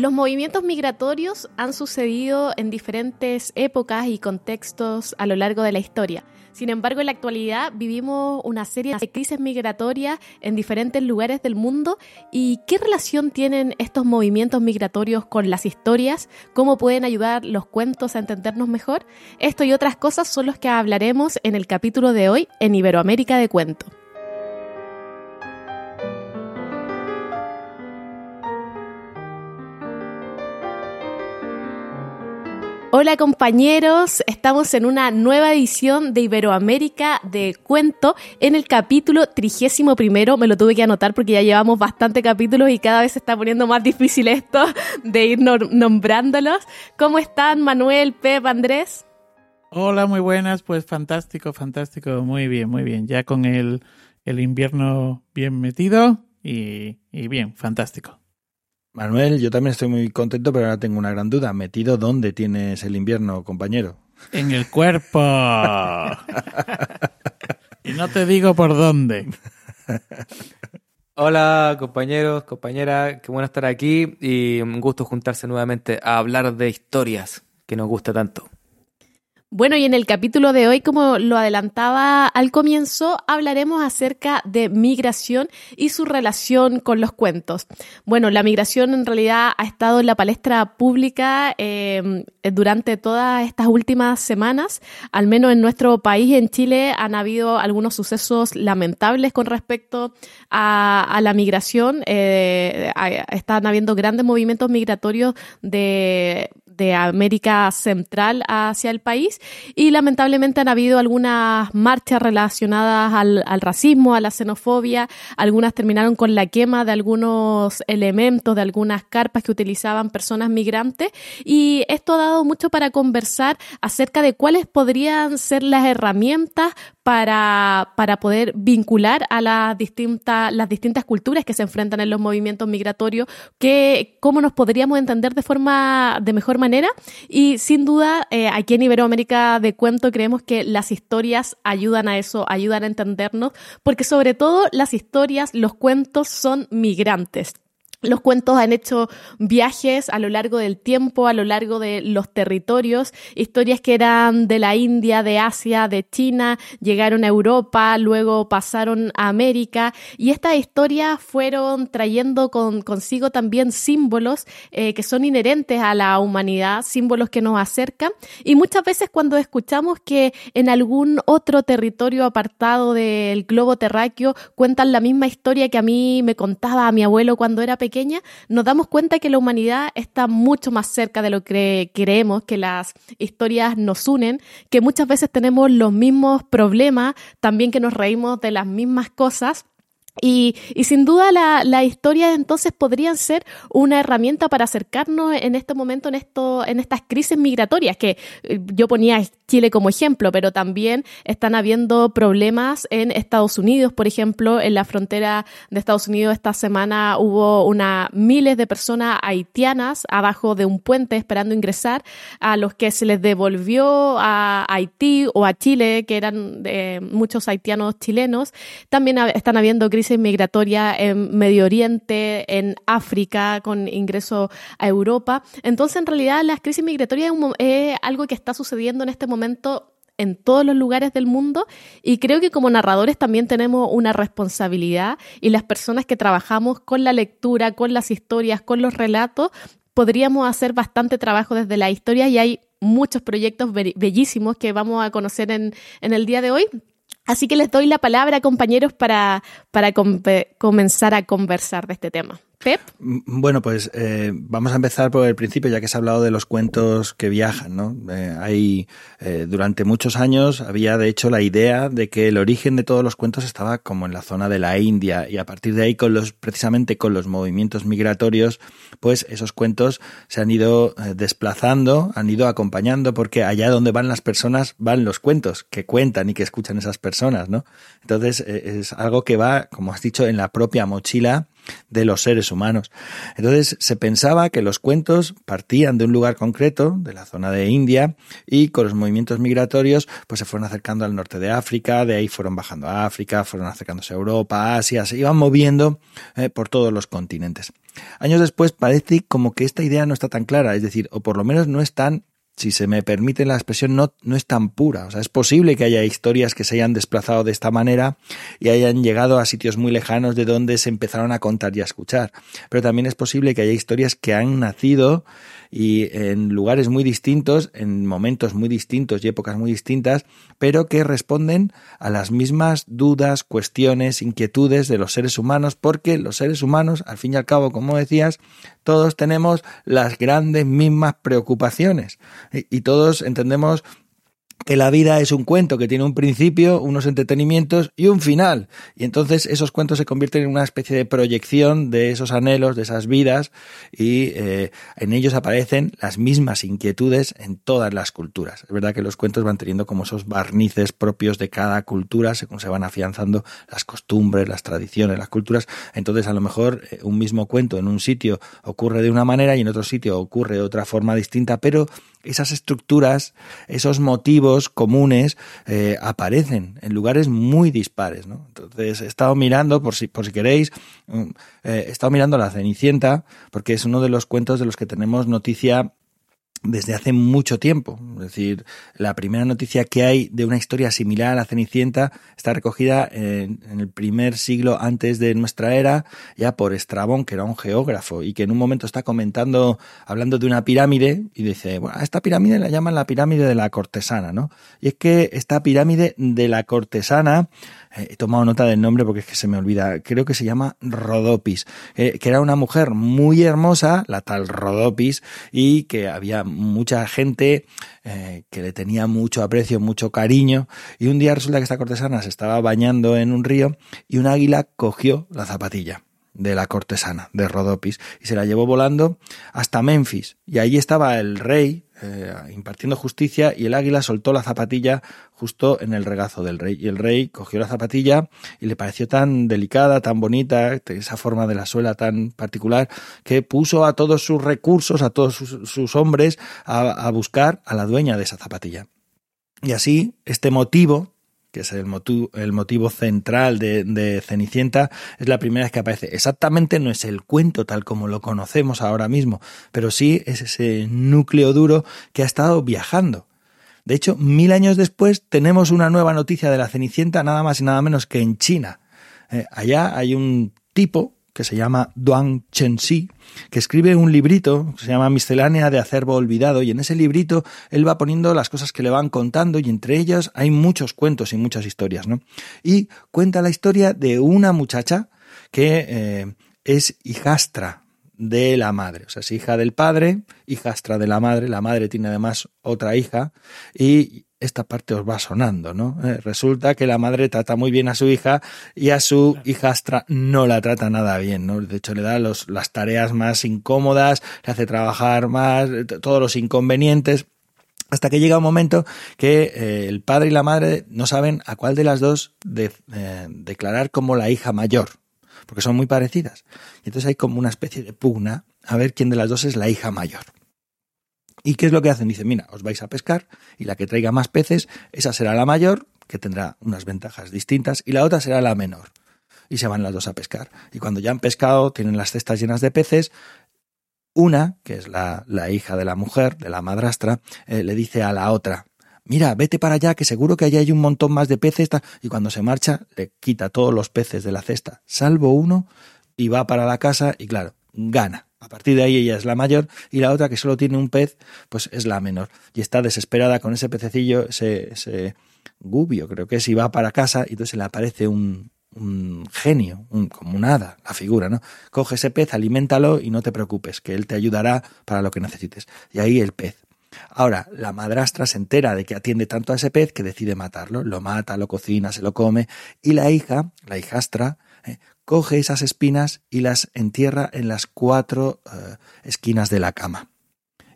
Los movimientos migratorios han sucedido en diferentes épocas y contextos a lo largo de la historia. Sin embargo, en la actualidad vivimos una serie de crisis migratorias en diferentes lugares del mundo. ¿Y qué relación tienen estos movimientos migratorios con las historias? ¿Cómo pueden ayudar los cuentos a entendernos mejor? Esto y otras cosas son los que hablaremos en el capítulo de hoy en Iberoamérica de Cuento. Hola compañeros, estamos en una nueva edición de Iberoamérica de Cuento en el capítulo trigésimo primero. Me lo tuve que anotar porque ya llevamos bastante capítulos y cada vez se está poniendo más difícil esto de ir nombrándolos. ¿Cómo están Manuel, Pep, Andrés? Hola, muy buenas, pues fantástico, fantástico, muy bien, muy bien. Ya con el, el invierno bien metido y, y bien, fantástico. Manuel, yo también estoy muy contento, pero ahora tengo una gran duda. ¿Metido dónde tienes el invierno, compañero? En el cuerpo. y no te digo por dónde. Hola compañeros, compañeras, qué bueno estar aquí y un gusto juntarse nuevamente a hablar de historias que nos gusta tanto. Bueno, y en el capítulo de hoy, como lo adelantaba al comienzo, hablaremos acerca de migración y su relación con los cuentos. Bueno, la migración en realidad ha estado en la palestra pública eh, durante todas estas últimas semanas. Al menos en nuestro país, en Chile, han habido algunos sucesos lamentables con respecto a, la migración. Eh, están habiendo grandes movimientos migratorios de de América Central hacia el país y lamentablemente han habido algunas marchas relacionadas al, racismo, a la xenofobia, algunas terminaron con la quema de algunos elementos, de algunas carpas que utilizaban personas migrantes. Y esto ha dado mucho para conversar acerca de cuáles podrían ser las herramientas para, para poder vincular a las distintas, las distintas culturas que se enfrentan en los movimientos migratorios, que, cómo nos podríamos entender de forma, de mejor manera y sin duda, eh, aquí en Iberoamérica de Cuento creemos que las historias ayudan a eso, ayudan a entendernos, porque sobre todo las historias, los cuentos son migrantes. Los cuentos han hecho viajes a lo largo del tiempo, a lo largo de los territorios, historias que eran de la India, de Asia, de China, llegaron a Europa, luego pasaron a América. Y estas historias fueron trayendo consigo también símbolos eh, que son inherentes a la humanidad, símbolos que nos acercan. Y muchas veces cuando escuchamos que en algún otro territorio apartado del globo terráqueo cuentan la misma historia que a mí me contaba a mi abuelo cuando era pequeño, nos damos cuenta que la humanidad está mucho más cerca de lo que creemos, que las historias nos unen, que muchas veces tenemos los mismos problemas, también que nos reímos de las mismas cosas y, y, sin duda la, la, historia entonces podrían ser una herramienta para acercarnos en este momento, en, esto, en estas crisis migratorias, que eh, yo ponía Chile como ejemplo, pero también están habiendo problemas en Estados Unidos, por ejemplo, en la frontera de Estados Unidos esta semana hubo una miles de personas haitianas abajo de un puente esperando ingresar, a los que se les devolvió a Haití o a Chile, que eran de muchos haitianos chilenos. También están habiendo crisis migratoria en Medio Oriente, en África, con ingreso a Europa. Entonces, en realidad, las crisis migratorias es algo que está sucediendo en este momento en todos los lugares del mundo y creo que como narradores también tenemos una responsabilidad y las personas que trabajamos con la lectura, con las historias, con los relatos, podríamos hacer bastante trabajo desde la historia y hay muchos proyectos bellísimos que vamos a conocer en el día de hoy. Así que les doy la palabra, compañeros, para, para comenzar a conversar de este tema. Bueno, pues eh, vamos a empezar por el principio, ya que se ha hablado de los cuentos que viajan, ¿no? Eh, hay, eh, durante muchos años había de hecho la idea de que el origen de todos los cuentos estaba como en la zona de la India y a partir de ahí con los, precisamente con los movimientos migratorios, pues esos cuentos se han ido desplazando, han ido acompañando porque allá donde van las personas van los cuentos que cuentan y que escuchan esas personas, ¿no? Entonces es algo que va, como has dicho, en la propia mochila de los seres humanos. Entonces se pensaba que los cuentos partían de un lugar concreto, de la zona de India, y con los movimientos migratorios pues se fueron acercando al norte de África, de ahí fueron bajando a África, fueron acercándose a Europa, Asia, se iban moviendo eh, por todos los continentes. Años después parece como que esta idea no está tan clara, es decir, o por lo menos no es tan si se me permite la expresión, no, no es tan pura. O sea, es posible que haya historias que se hayan desplazado de esta manera y hayan llegado a sitios muy lejanos de donde se empezaron a contar y a escuchar. Pero también es posible que haya historias que han nacido y en lugares muy distintos, en momentos muy distintos y épocas muy distintas, pero que responden a las mismas dudas, cuestiones, inquietudes de los seres humanos, porque los seres humanos, al fin y al cabo, como decías, todos tenemos las grandes mismas preocupaciones. Y, todos entendemos que la vida es un cuento que tiene un principio, unos entretenimientos y un final. Y entonces esos cuentos se convierten en una especie de proyección de esos anhelos, de esas vidas, y eh, en ellos aparecen las mismas inquietudes en todas las culturas. Es verdad que los cuentos van teniendo como esos barnices propios de cada cultura, según se van afianzando las costumbres, las tradiciones, las culturas. Entonces a lo mejor eh, un mismo cuento en un sitio ocurre de una manera y en otro sitio ocurre de otra forma distinta, pero esas estructuras, esos motivos comunes eh, aparecen en lugares muy dispares. ¿no? Entonces he estado mirando, por si, por si queréis, mm, eh, he estado mirando La Cenicienta, porque es uno de los cuentos de los que tenemos noticia desde hace mucho tiempo. Es decir, la primera noticia que hay de una historia similar a la Cenicienta está recogida en, el primer siglo antes de nuestra era, ya por Estrabón, que era un geógrafo, y que en un momento está comentando, hablando de una pirámide, y dice, bueno, esta pirámide la llaman la pirámide de la cortesana, ¿no? Y es que esta pirámide de la cortesana he tomado nota del nombre porque es que se me olvida, creo que se llama Rodopis, eh, que era una mujer muy hermosa, la tal Rodopis, y que había mucha gente eh, que le tenía mucho aprecio, mucho cariño, y un día resulta que esta cortesana se estaba bañando en un río y un águila cogió la zapatilla de la cortesana, de Rodopis, y se la llevó volando hasta Memphis. Y ahí estaba el rey eh, impartiendo justicia y el águila soltó la zapatilla justo en el regazo del rey. Y el rey cogió la zapatilla y le pareció tan delicada, tan bonita, esa forma de la suela tan particular, que puso a todos sus recursos, a todos sus, hombres, a buscar a la dueña de esa zapatilla. Y así, este motivo que es el motivo, el motivo central de, Cenicienta, es la primera vez que aparece. Exactamente no es el cuento tal como lo conocemos ahora mismo, pero sí es ese núcleo duro que ha estado viajando. De hecho, mil años después tenemos una nueva noticia de la Cenicienta, nada más y nada menos que en China. Eh, allá hay un tipo que se llama Duan Chenxi, que escribe un librito que se llama Miscelánea de acervo olvidado y en ese librito él va poniendo las cosas que le van contando y entre ellas hay muchos cuentos y muchas historias, ¿no? Y cuenta la historia de una muchacha que eh, es hijastra de la madre, o sea, es hija del padre, hijastra de la madre, la madre tiene además otra hija y esta parte os va sonando, ¿no? Eh, resulta que la madre trata muy bien a su hija y a su hijastra no la trata nada bien, ¿no? De hecho, le da los, las tareas más incómodas, le hace trabajar más, todos los inconvenientes. Hasta que llega un momento que eh, el padre y la madre no saben a cuál de las dos de, eh, declarar como la hija mayor, porque son muy parecidas. Y entonces hay como una especie de pugna a ver quién de las dos es la hija mayor. ¿Y qué es lo que hacen? Dicen, mira, os vais a pescar y la que traiga más peces, esa será la mayor, que tendrá unas ventajas distintas, y la otra será la menor. Y se van las dos a pescar. Y cuando ya han pescado, tienen las cestas llenas de peces, una, que es la, la hija de la mujer, de la madrastra, eh, le dice a la otra, mira, vete para allá, que seguro que allá hay un montón más de peces. Y cuando se marcha, le quita todos los peces de la cesta, salvo uno, y va para la casa y claro, gana. A partir de ahí ella es la mayor y la otra que solo tiene un pez, pues es la menor. Y está desesperada con ese pececillo, ese, gubio, creo que es, y va para casa y entonces le aparece un, un genio, un, como un hada, la figura, ¿no? Coge ese pez, aliméntalo y no te preocupes, que él te ayudará para lo que necesites. Y ahí el pez. Ahora, la madrastra se entera de que atiende tanto a ese pez que decide matarlo, lo mata, lo cocina, se lo come, y la hija, la hijastra, eh, coge esas espinas y las entierra en las cuatro eh, esquinas de la cama.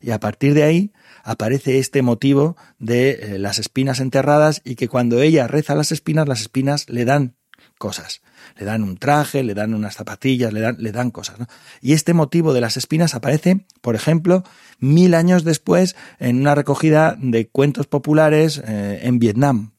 Y a partir de ahí aparece este motivo de eh, las espinas enterradas y que cuando ella reza las espinas, las espinas le dan cosas. Le dan un traje, le dan unas zapatillas, le dan, cosas. Y este motivo de las espinas aparece, por ejemplo, mil años después en una recogida de cuentos populares eh, en Vietnam,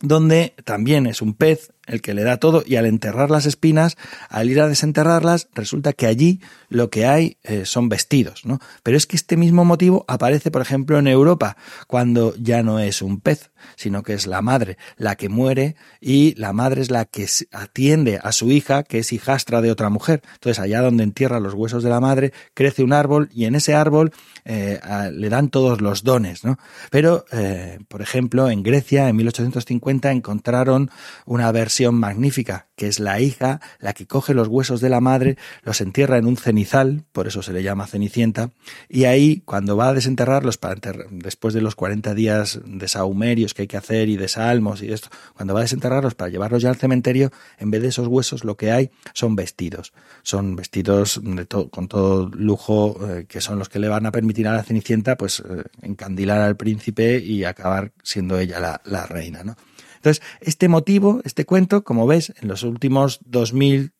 donde también es un pez el que le da todo y al enterrar las espinas, al ir a desenterrarlas, resulta que allí lo que hay eh, son vestidos, ¿no? Pero es que este mismo motivo aparece, por ejemplo, en Europa, cuando ya no es un pez, sino que es la madre la que muere y la madre es la que atiende a su hija, que es hijastra de otra mujer. Entonces, allá donde entierra los huesos de la madre, crece un árbol y en ese árbol eh, le dan todos los dones, ¿no? Pero, eh, por ejemplo, en Grecia, en 1850, encontraron una versión magnífica, que es la hija la que coge los huesos de la madre, los entierra en un cenizal, por eso se le llama cenicienta, y ahí cuando va a desenterrarlos para después de los 40 días de saumerios que hay que hacer y de salmos y esto, cuando va a desenterrarlos para llevarlos ya al cementerio, en vez de esos huesos lo que hay son vestidos, son vestidos de con todo lujo eh, que son los que le van a permitir a la cenicienta pues eh, encandilar al príncipe y acabar siendo ella la, la reina, ¿no? Entonces, este motivo, este cuento, como ves, en los últimos dos mil,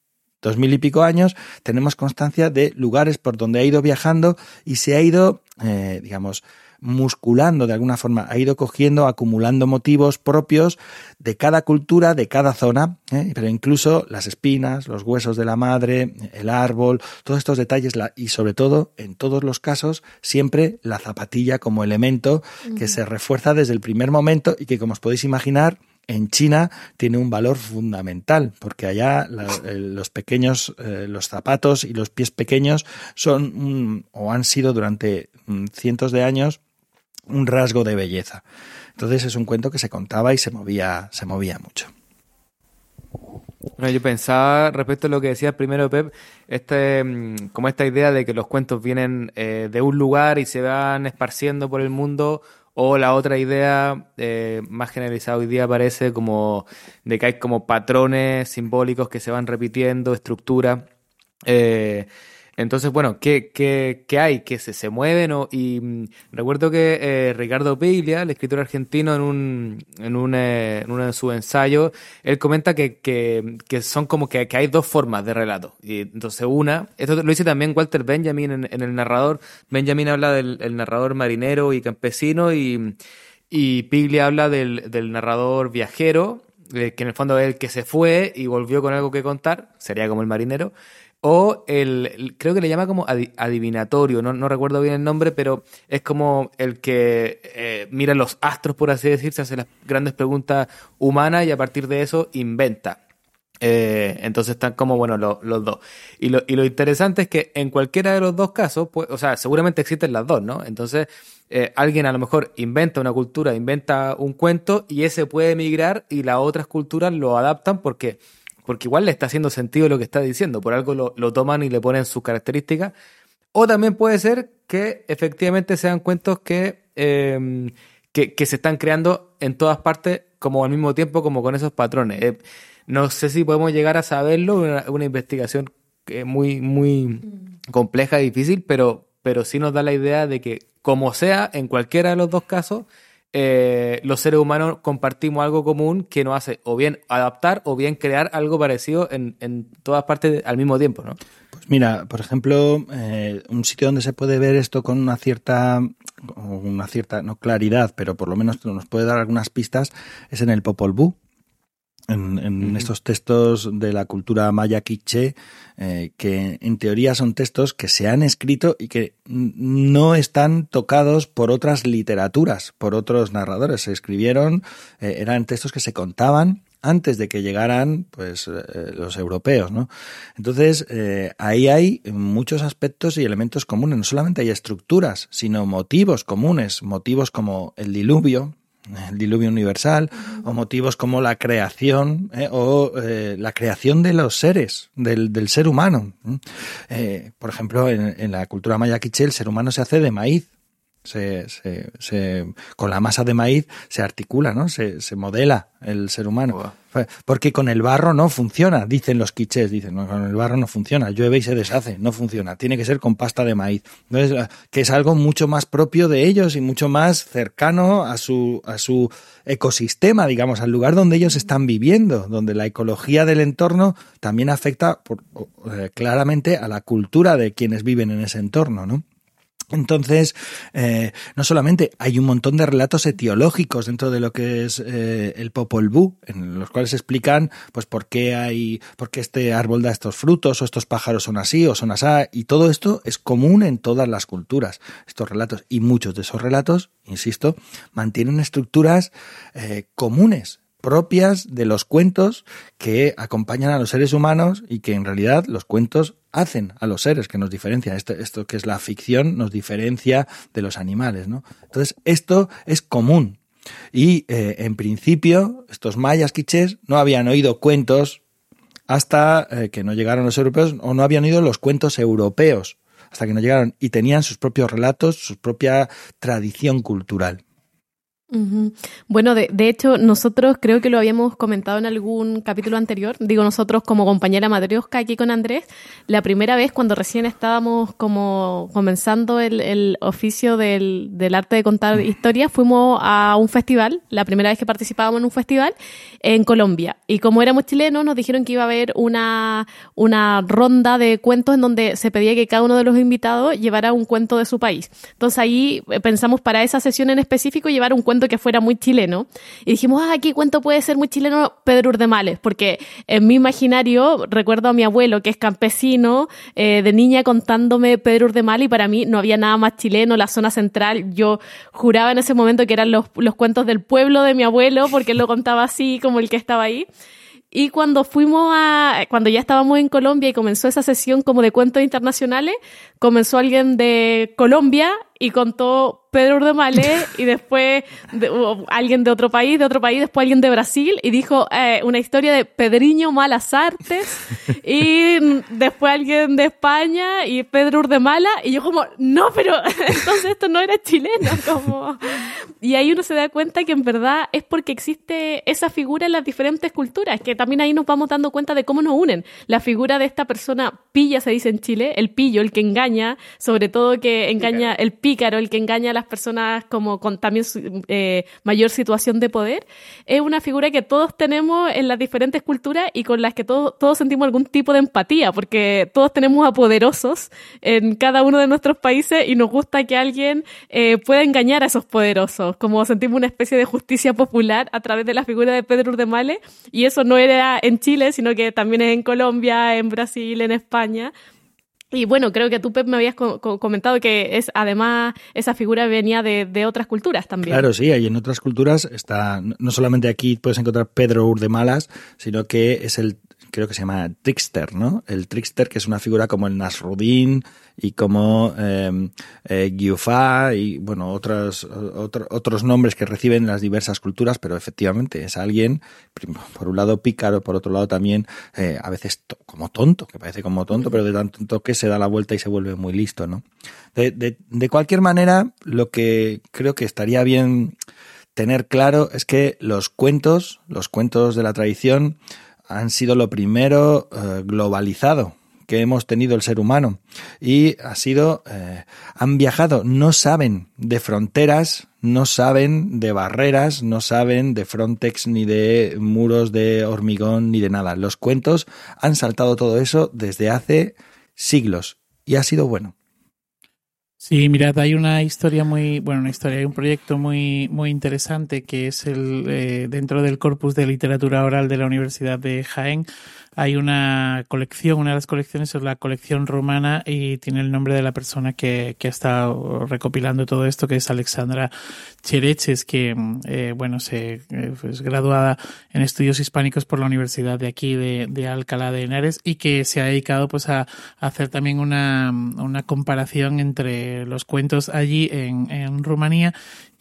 dos mil y pico años, tenemos constancia de lugares por donde ha ido viajando y se ha ido, eh, digamos, musculando de alguna forma, ha ido cogiendo, acumulando motivos propios de cada cultura, de cada zona, ¿eh? pero incluso las espinas, los huesos de la madre, el árbol, todos estos detalles y sobre todo, en todos los casos, siempre la zapatilla como elemento que se refuerza desde el primer momento y que, como os podéis imaginar, en China tiene un valor fundamental, porque allá eh, los pequeños, eh, los zapatos y los pies pequeños son o han sido durante mm, cientos de años un rasgo de belleza. Entonces es un cuento que se contaba y se movía, se movía mucho. Bueno, yo pensaba respecto a lo que decía primero Pep, este, mm, como esta idea de que los cuentos vienen eh, de un lugar y se van esparciendo por el mundo o la otra idea eh, más generalizada hoy día parece como de que hay como patrones simbólicos que se van repitiendo, estructura. Eh, entonces, bueno, ¿qué, qué, qué hay? ¿Que se, se mueven? O, y mm, recuerdo que eh, Ricardo Piglia, el escritor argentino, en un, en, un, eh, en uno de sus ensayos, él comenta que, que, que son como que, que, hay dos formas de relato. Y entonces una, esto lo dice también Walter Benjamin en, en el narrador. Benjamin habla del narrador marinero y campesino y, y Piglia habla del, del narrador viajero, eh, que en el fondo es el que se fue y volvió con algo que contar, sería como el marinero o el, creo que le llama como adivinatorio, no, no, recuerdo bien el nombre, pero es como el que eh, mira los astros, por así decirse, hace las grandes preguntas humanas y a partir de eso inventa. Eh, entonces están como, bueno, los dos. Y lo, y lo interesante es que en cualquiera de los dos casos, pues, o sea, seguramente existen las dos, ¿no? Entonces, eh, alguien a lo mejor inventa una cultura, inventa un cuento y ese puede emigrar y las otras culturas lo adaptan porque porque igual le está haciendo sentido lo que está diciendo, por algo lo, toman y le ponen sus características. O también puede ser que efectivamente sean cuentos que, em, que, se están creando en todas partes como al mismo tiempo, como con esos patrones. Eh, no sé si podemos llegar a saberlo, una, una investigación muy, muy compleja y difícil, pero, pero sí nos da la idea de que como sea, en cualquiera de los dos casos, eh, los seres humanos compartimos algo común que nos hace o bien adaptar o bien crear algo parecido en, en todas partes al mismo tiempo, ¿no? Pues mira, por ejemplo, eh, un sitio donde se puede ver esto con una cierta, una cierta, no claridad, pero por lo menos nos puede dar algunas pistas, es en el Popol Vuh, en, estos textos de la cultura maya quiche, eh, que en teoría son textos que se han escrito y que no están tocados por otras literaturas, por otros narradores. Se escribieron, eh, eran textos que se contaban antes de que llegaran pues eh, los europeos, ¿no? Entonces ahí hay muchos aspectos y elementos comunes. No solamente hay estructuras, sino motivos comunes, motivos como el diluvio, el diluvio universal, o motivos como la creación eh, o eh, la creación de los seres, del, del ser humano. Eh, por ejemplo, en, la cultura maya quiché el ser humano se hace de maíz. Se, se, se, con la masa de maíz se articula, ¿no? Se, se modela el ser humano. Porque con el barro no funciona, dicen los quichés, dicen, no, con el barro no funciona, llueve y se deshace, no funciona, tiene que ser con pasta de maíz. Entonces, que es algo mucho más propio de ellos y mucho más cercano a su, a su ecosistema, digamos, al lugar donde ellos están viviendo, donde la ecología del entorno también afecta por, eh, claramente a la cultura de quienes viven en ese entorno, ¿no? Entonces, eh, no solamente hay un montón de relatos etiológicos dentro de lo que es eh, el Popol Vuh, en los cuales explican pues por qué hay, por qué este árbol da estos frutos, o estos pájaros son así, o son así, y todo esto es común en todas las culturas, estos relatos, y muchos de esos relatos, insisto, mantienen estructuras eh, comunes propias de los cuentos que acompañan a los seres humanos y que en realidad los cuentos hacen a los seres que nos diferencian. Esto, esto que es la ficción nos diferencia de los animales, ¿no? Entonces, esto es común. Y eh, en principio, estos mayas quichés no habían oído cuentos hasta eh, que no llegaron los europeos o no habían oído los cuentos europeos hasta que no llegaron y tenían sus propios relatos, su propia tradición cultural. Bueno, de, de, hecho, nosotros creo que lo habíamos comentado en algún capítulo anterior, digo nosotros como compañera Matrioska aquí con Andrés, la primera vez cuando recién estábamos como comenzando el, el oficio del, del, arte de contar historias, fuimos a un festival, la primera vez que participábamos en un festival en Colombia. Y como éramos chilenos, nos dijeron que iba a haber una, una ronda de cuentos en donde se pedía que cada uno de los invitados llevara un cuento de su país. Entonces ahí eh, pensamos para esa sesión en específico llevar un cuento que fuera muy chileno. Y dijimos, ah, ¿qué cuento puede ser muy chileno? Pedro Urdemales, porque en mi imaginario recuerdo a mi abuelo, que es campesino, eh, de niña contándome Pedro Urdemales, y para mí no había nada más chileno, la zona central. Yo juraba en ese momento que eran los, los cuentos del pueblo de mi abuelo, porque él lo contaba así como el que estaba ahí. Y cuando fuimos a, cuando ya estábamos en Colombia y comenzó esa sesión como de cuentos internacionales, comenzó alguien de Colombia y contó Pedro Urdemales y después alguien de otro país, de otro país, después alguien de Brasil y dijo eh, una historia de Pedriño Malas Artes y después alguien de España y Pedro Urdemala y yo como, no, pero entonces esto no era chileno, como... Y ahí uno se da cuenta que en verdad es porque existe esa figura en las diferentes culturas, que también ahí nos vamos dando cuenta de cómo nos unen. La figura de esta persona pilla se dice en Chile, el pillo, el que engaña, sobre todo que engaña, el pícaro, el que engaña a las personas como con también eh, mayor situación de poder, es una figura que todos tenemos en las diferentes culturas y con las que todos, todos sentimos algún tipo de empatía, porque todos tenemos a poderosos en cada uno de nuestros países y nos gusta que alguien eh, pueda engañar a esos poderosos, como sentimos una especie de justicia popular a través de la figura de Pedro Urdemale, y eso no era en Chile, sino que también es en Colombia, en Brasil, en España, y bueno, creo que tú, Pep, me habías comentado que es además esa figura venía de, de, otras culturas también. Claro, sí, y en otras culturas está, no solamente aquí puedes encontrar Pedro Urdemalas, sino que es el creo que se llama Trickster, ¿no? El Trickster, que es una figura como el Nasruddin y como eh, eh, y, bueno, otros, otro, otros nombres que reciben las diversas culturas, pero efectivamente es alguien, por un lado pícaro, por otro lado también eh, a veces como tonto, que parece como tonto, pero de tan tonto que se da la vuelta y se vuelve muy listo, ¿no? De, de, de cualquier manera, lo que creo que estaría bien tener claro es que los cuentos, los cuentos de la tradición, han sido lo primero eh, globalizado que hemos tenido el ser humano. Y ha sido eh, han viajado. No saben de fronteras no saben de barreras no saben de frontex ni de muros de hormigón ni de nada. Los cuentos han saltado todo eso desde hace siglos y ha sido bueno Sí, mirad, hay una historia muy, bueno, una historia, hay un proyecto muy, muy interesante que es el eh, dentro del corpus de literatura oral de la Universidad de Jaén hay una colección, una de las colecciones es la colección romana y tiene el nombre de la persona que, que ha estado recopilando todo esto, que es Alexandra Chereches, que, eh, bueno, se eh, es graduada en estudios hispánicos por la Universidad de aquí, de, de Alcalá de Henares, y que se ha dedicado pues a, hacer también una, una comparación entre los cuentos allí en, en Rumanía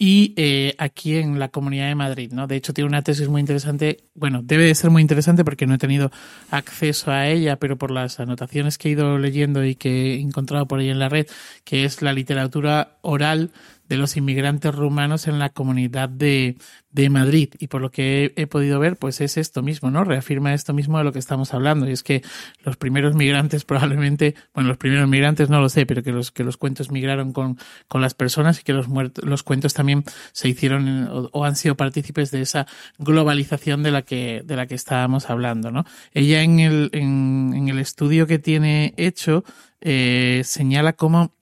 y eh, aquí en la Comunidad de Madrid, ¿no? De hecho, tiene una tesis muy interesante, bueno, debe de ser muy interesante porque no he tenido acceso a ella, pero por las anotaciones que he ido leyendo y que he encontrado por ahí en la red, que es la literatura oral de los inmigrantes rumanos en la comunidad de, de Madrid. Y por lo que he, podido ver, pues es esto mismo, ¿no? Reafirma esto mismo de lo que estamos hablando. Y es que los primeros migrantes probablemente, bueno, los primeros migrantes no lo sé, pero que los, que los cuentos migraron con, con las personas y que los, muertos, los cuentos también se hicieron o, o, han sido partícipes de esa globalización de la que, de la que estábamos hablando, ¿no? Ella en el, en, en el estudio que tiene hecho, eh, señala cómo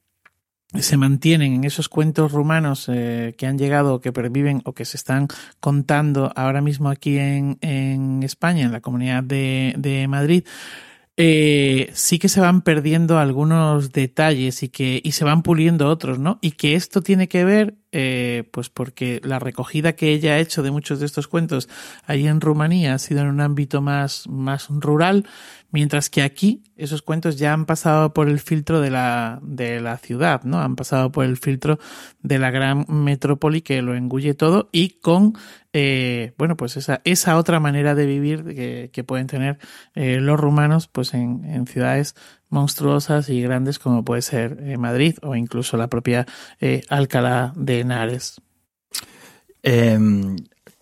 se mantienen en esos cuentos rumanos eh, que han llegado, que perviven o que se están contando ahora mismo aquí en, España, en la comunidad de, de Madrid, eh, sí que se van perdiendo algunos detalles y que y se van puliendo otros, ¿no? Y que esto tiene que ver, eh, pues porque la recogida que ella ha hecho de muchos de estos cuentos ahí en Rumanía ha sido en un ámbito más, más rural, mientras que aquí esos cuentos ya han pasado por el filtro de la, de la ciudad, ¿no? Han pasado por el filtro de la gran metrópoli que lo engulle todo y con eh, bueno, pues esa, esa otra manera de vivir que, que pueden tener eh, los rumanos, pues en, en, ciudades monstruosas y grandes como puede ser eh, Madrid o incluso la propia eh, Alcalá de Henares. Eh,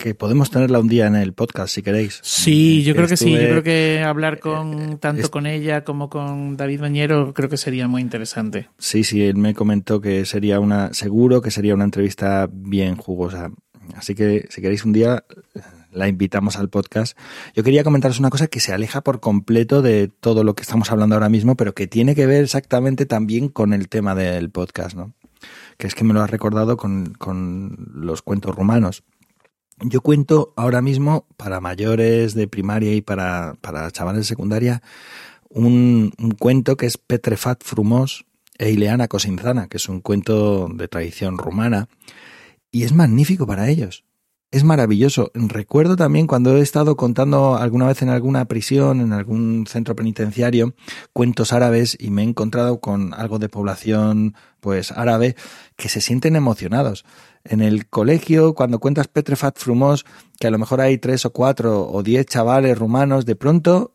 que podemos tenerla un día en el podcast si queréis. Sí, yo creo que sí. Yo creo que hablar con tanto con ella como con David Bañero creo que sería muy interesante. Sí, sí, él me comentó que sería una, seguro que sería una entrevista bien jugosa. Así que si queréis un día la invitamos al podcast. Yo quería comentaros una cosa que se aleja por completo de todo lo que estamos hablando ahora mismo, pero que tiene que ver exactamente también con el tema del podcast, ¿no? Que es que me lo has recordado con, con los cuentos rumanos. Yo cuento ahora mismo para mayores de primaria y para, para chavales de secundaria un, un cuento que es Petrefat Frumos e Ileana Cosinzana, que es un cuento de tradición rumana y es magnífico para ellos. Es maravilloso. Recuerdo también cuando he estado contando alguna vez en alguna prisión, en algún centro penitenciario, cuentos árabes y me he encontrado con algo de población pues árabe que se sienten emocionados. En el colegio, cuando cuentas Petrefat Frumos, que a lo mejor hay tres o cuatro o diez chavales rumanos, de pronto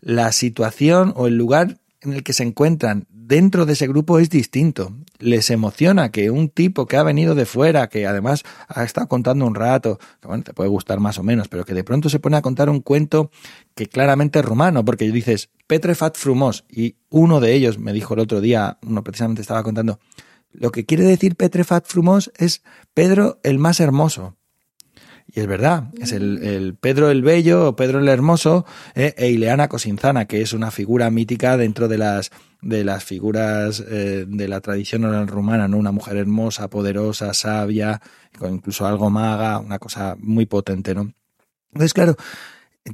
la situación o el lugar en el que se encuentran dentro de ese grupo es distinto. Les emociona que un tipo que ha venido de fuera, que además ha estado contando un rato, que bueno, te puede gustar más o menos, pero que de pronto se pone a contar un cuento que claramente es rumano, porque dices Petrefat Frumos, y uno de ellos me dijo el otro día, uno precisamente estaba contando, lo que quiere decir Petrefat Frumos es Pedro el más hermoso. Y es verdad, es el, el, Pedro el Bello o Pedro el Hermoso eh, e Ileana Cosinzana, que es una figura mítica dentro de las, de las figuras eh, de la tradición oral rumana, ¿no? Una mujer hermosa, poderosa, sabia, incluso algo maga, una cosa muy potente, ¿no? Entonces, claro,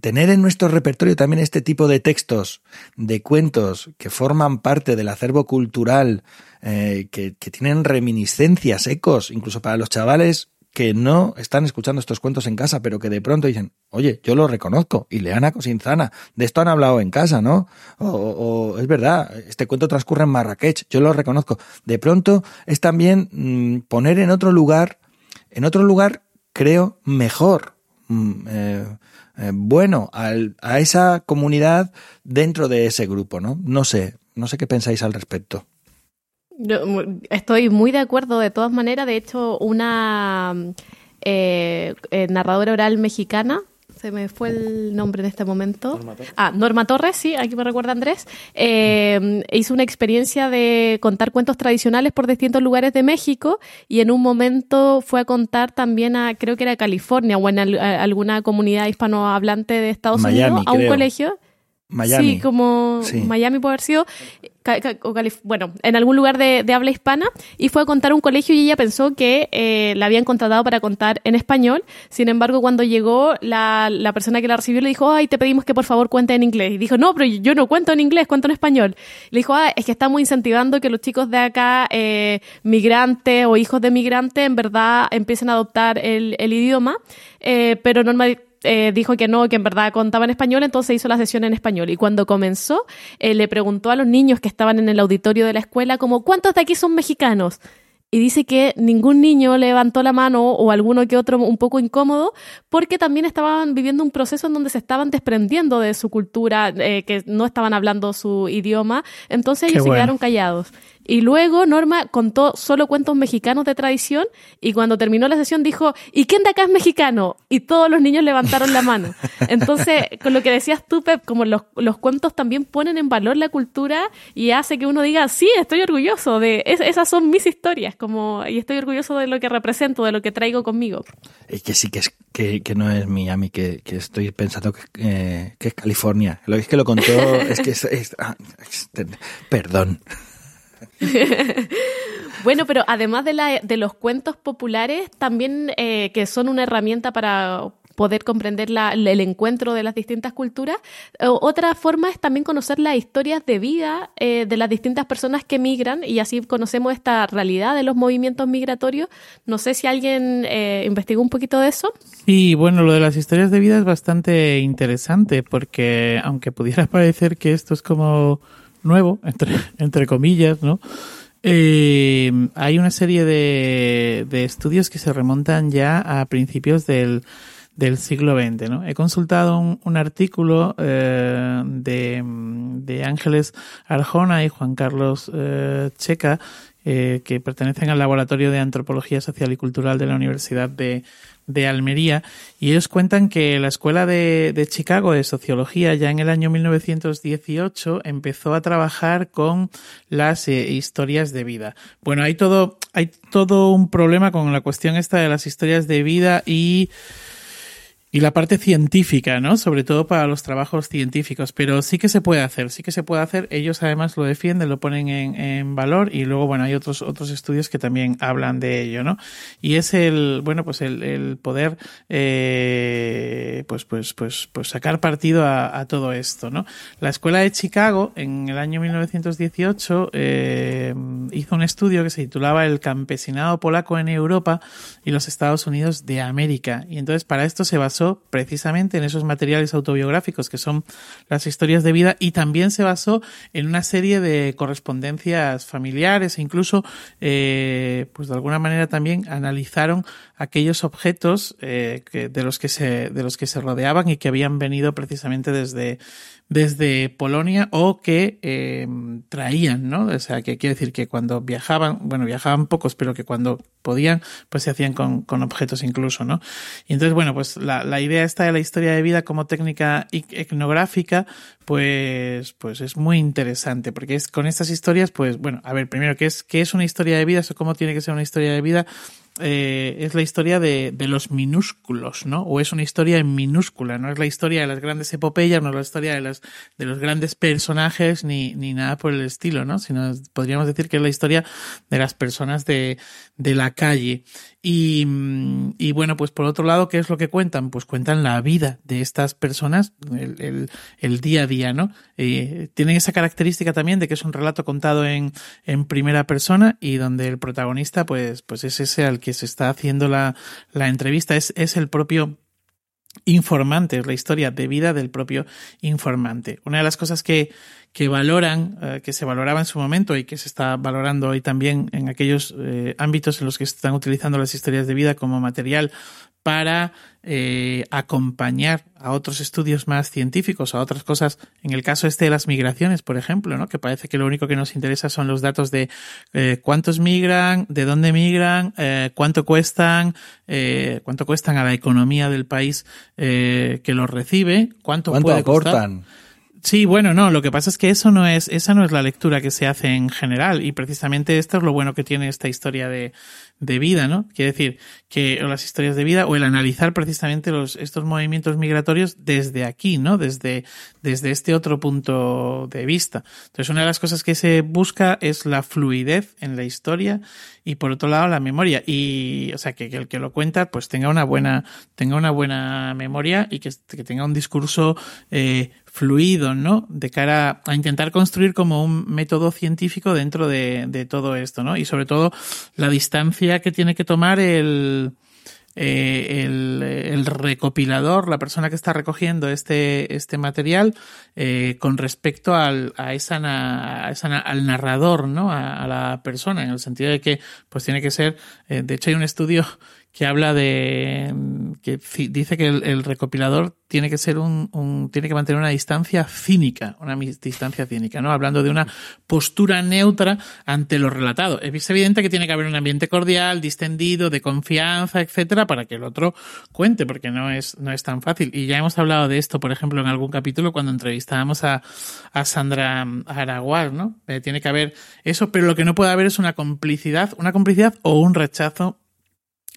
tener en nuestro repertorio también este tipo de textos, de cuentos que forman parte del acervo cultural, eh, que, que tienen reminiscencias, ecos, incluso para los chavales que no están escuchando estos cuentos en casa, pero que de pronto dicen, oye, yo lo reconozco, Ileana Cosinzana, de esto han hablado en casa, ¿no? O, es verdad, este cuento transcurre en Marrakech, yo lo reconozco. De pronto es también mmm, poner en otro lugar, en otro lugar, creo, mejor, mmm, eh, eh, bueno, al, a esa comunidad dentro de ese grupo, ¿no? No sé, no sé qué pensáis al respecto. Yo estoy muy de acuerdo de todas maneras. De hecho, una eh, eh, narradora oral mexicana, se me fue el nombre en este momento. Norma ah, Norma Torres, sí, aquí me recuerda Andrés. Eh, hizo una experiencia de contar cuentos tradicionales por distintos lugares de México y en un momento fue a contar también a, creo que era California o en al, alguna comunidad hispanohablante de Estados Miami, Unidos, a un creo. colegio. Miami. Sí, como Sí. Miami puede haber sido, bueno, en algún lugar de, habla hispana, y fue a contar un colegio y ella pensó que eh, la habían contratado para contar en español. Sin embargo, cuando llegó, la, la persona que la recibió le dijo, ay, te pedimos que por favor cuente en inglés. Y dijo, no, pero yo no cuento en inglés, cuento en español. Le dijo, ah, es que estamos incentivando que los chicos de acá, eh, migrantes o hijos de migrantes, en verdad empiecen a adoptar el, el idioma, eh, pero normal eh, dijo que no, que en verdad contaba en español, entonces hizo la sesión en español. Y cuando comenzó, eh, le preguntó a los niños que estaban en el auditorio de la escuela como, ¿cuántos de aquí son mexicanos? Y dice que ningún niño levantó la mano o alguno que otro un poco incómodo porque también estaban viviendo un proceso en donde se estaban desprendiendo de su cultura, eh, que no estaban hablando su idioma, entonces Qué ellos se quedaron callados. Y luego Norma contó solo cuentos mexicanos de tradición y cuando terminó la sesión dijo, ¿y quién de acá es mexicano? Y todos los niños levantaron la mano. Entonces, con lo que decías tú, Pep, como los, los cuentos también ponen en valor la cultura y hace que uno diga, sí, estoy orgulloso de, esas son mis historias, como, y estoy orgulloso de lo que represento, de lo que traigo conmigo. Es que sí que es que, que no es Miami, que, que estoy pensando que, eh, que, es California. Lo que es que lo contó, es que es, ah, perdón. bueno, pero además de, la, de los cuentos populares, también eh, que son una herramienta para poder comprender el encuentro de las distintas culturas. Otra forma es también conocer las historias de vida eh, de las distintas personas que migran y así conocemos esta realidad de los movimientos migratorios. No sé si alguien eh, investigó un poquito de eso. Sí, bueno, lo de las historias de vida es bastante interesante porque aunque pudiera parecer que esto es como nuevo, entre, entre comillas, ¿no? Eh, hay una serie de, de, estudios que se remontan ya a principios del, del siglo XX. ¿no? He consultado un, artículo eh, de, de, Ángeles Arjona y Juan Carlos eh, Checa que pertenecen al Laboratorio de Antropología Social y Cultural de la Universidad de, de Almería y ellos cuentan que la Escuela de, de, Chicago de Sociología ya en el año 1918 empezó a trabajar con las eh, historias de vida. Bueno, hay todo, hay todo un problema con la cuestión esta de las historias de vida y y la parte científica, ¿no? Sobre todo para los trabajos científicos, pero sí que se puede hacer, sí que se puede hacer. Ellos además lo defienden, lo ponen en, en valor y luego, bueno, hay otros, otros estudios que también hablan de ello, ¿no? Y es el, bueno, pues el, el poder, eh, pues, pues, pues, pues sacar partido a, todo esto, ¿no? La Escuela de Chicago, en el año 1918, eh, hizo un estudio que se titulaba El campesinado polaco en Europa y los Estados Unidos de América. Y entonces para esto se basó precisamente en esos materiales autobiográficos que son las historias de vida y también se basó en una serie de correspondencias familiares e incluso, eh, pues de alguna manera también analizaron aquellos objetos eh, de los que se de los que se rodeaban y que habían venido precisamente desde desde Polonia o que eh, traían, ¿no? O sea, que quiere decir que cuando viajaban, bueno, viajaban pocos, pero que cuando podían, pues se hacían con, con objetos incluso, ¿no? Y entonces, bueno, pues la, la idea esta de la historia de vida como técnica etnográfica, pues, pues es muy interesante, porque es con estas historias, pues, bueno, a ver, primero, ¿qué es, qué es una historia de vida? ¿O cómo tiene que ser una historia de vida? Eh, es la historia de, de, los minúsculos, ¿no? O es una historia en minúscula, no es la historia de las grandes epopeyas, no es la historia de, las, de los grandes personajes ni, ni nada por el estilo, ¿no? Sino podríamos decir que es la historia de las personas de, de la calle. Y, y, bueno, pues por otro lado, ¿qué es lo que cuentan? Pues cuentan la vida de estas personas, el, el, día a día, ¿no? Eh, tienen esa característica también de que es un relato contado en, en primera persona y donde el protagonista, pues, pues es ese al que se está haciendo la, la entrevista, es, es el propio informante, es la historia de vida del propio informante. Una de las cosas que, que valoran, eh, que se valoraba en su momento y que se está valorando hoy también en aquellos eh, ámbitos en los que se están utilizando las historias de vida como material para eh, acompañar a otros estudios más científicos, a otras cosas, en el caso este de las migraciones, por ejemplo, ¿no? que parece que lo único que nos interesa son los datos de eh, cuántos migran, de dónde migran, eh, cuánto cuestan, eh, cuánto cuestan a la economía del país eh, que los recibe, cuánto, ¿Cuánto puede aportan. Costar. Sí, bueno, no, lo que pasa es que eso no es, esa no es la lectura que se hace en general y precisamente esto es lo bueno que tiene esta historia de, de vida, ¿no? Quiere decir que o las historias de vida o el analizar precisamente los, estos movimientos migratorios desde aquí, ¿no? Desde, desde este otro punto de vista. Entonces, una de las cosas que se busca es la fluidez en la historia y por otro lado la memoria. Y, o sea, que, el que lo cuenta pues tenga una buena, tenga una buena memoria y que, que tenga un discurso eh, fluido, ¿no? De cara a intentar construir como un método científico dentro de, todo esto, ¿no? Y sobre todo la distancia que tiene que tomar el, eh, el, el, recopilador, la persona que está recogiendo este, este material, eh, con respecto al, a esa, a esa, al narrador, ¿no? A, a, la persona, en el sentido de que, pues tiene que ser, eh, de hecho hay un estudio que habla de que dice que el, recopilador tiene que ser un, tiene que mantener una distancia cínica, una distancia cínica, ¿no? Hablando de una postura neutra ante lo relatado. Es evidente que tiene que haber un ambiente cordial, distendido, de confianza, etcétera, para que el otro cuente, porque no es, no es tan fácil. Y ya hemos hablado de esto, por ejemplo, en algún capítulo cuando entrevistábamos a, a Sandra Araguar, ¿no? Eh, tiene que haber eso, pero lo que no puede haber es una complicidad, una complicidad o un rechazo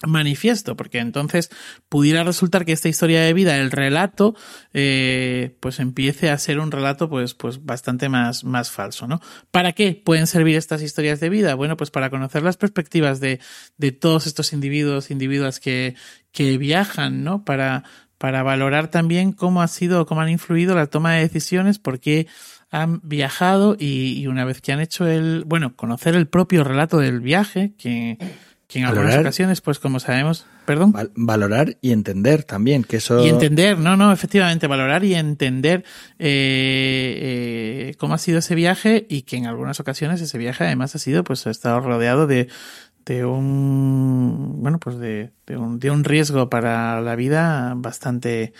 manifiesto, porque entonces pudiera resultar que esta historia de vida, el relato, eh, pues empiece a ser un relato pues, pues bastante más, más falso, ¿no? ¿Para qué pueden servir estas historias de vida? Bueno, pues para conocer las perspectivas de, de todos estos individuos, individuas que, que viajan, ¿no? Para, para valorar también cómo ha sido, cómo han influido la toma de decisiones, porque han viajado y, y una vez que han hecho el, bueno, conocer el propio relato del viaje, que que en algunas ocasiones, pues como sabemos, perdón. valorar y entender también, que eso... Y entender, no, no, efectivamente, valorar y entender eh, eh, cómo ha sido ese viaje y que en algunas ocasiones ese viaje además ha sido, pues ha estado rodeado de, de un, bueno, pues de, de, un, de un riesgo para la vida bastante,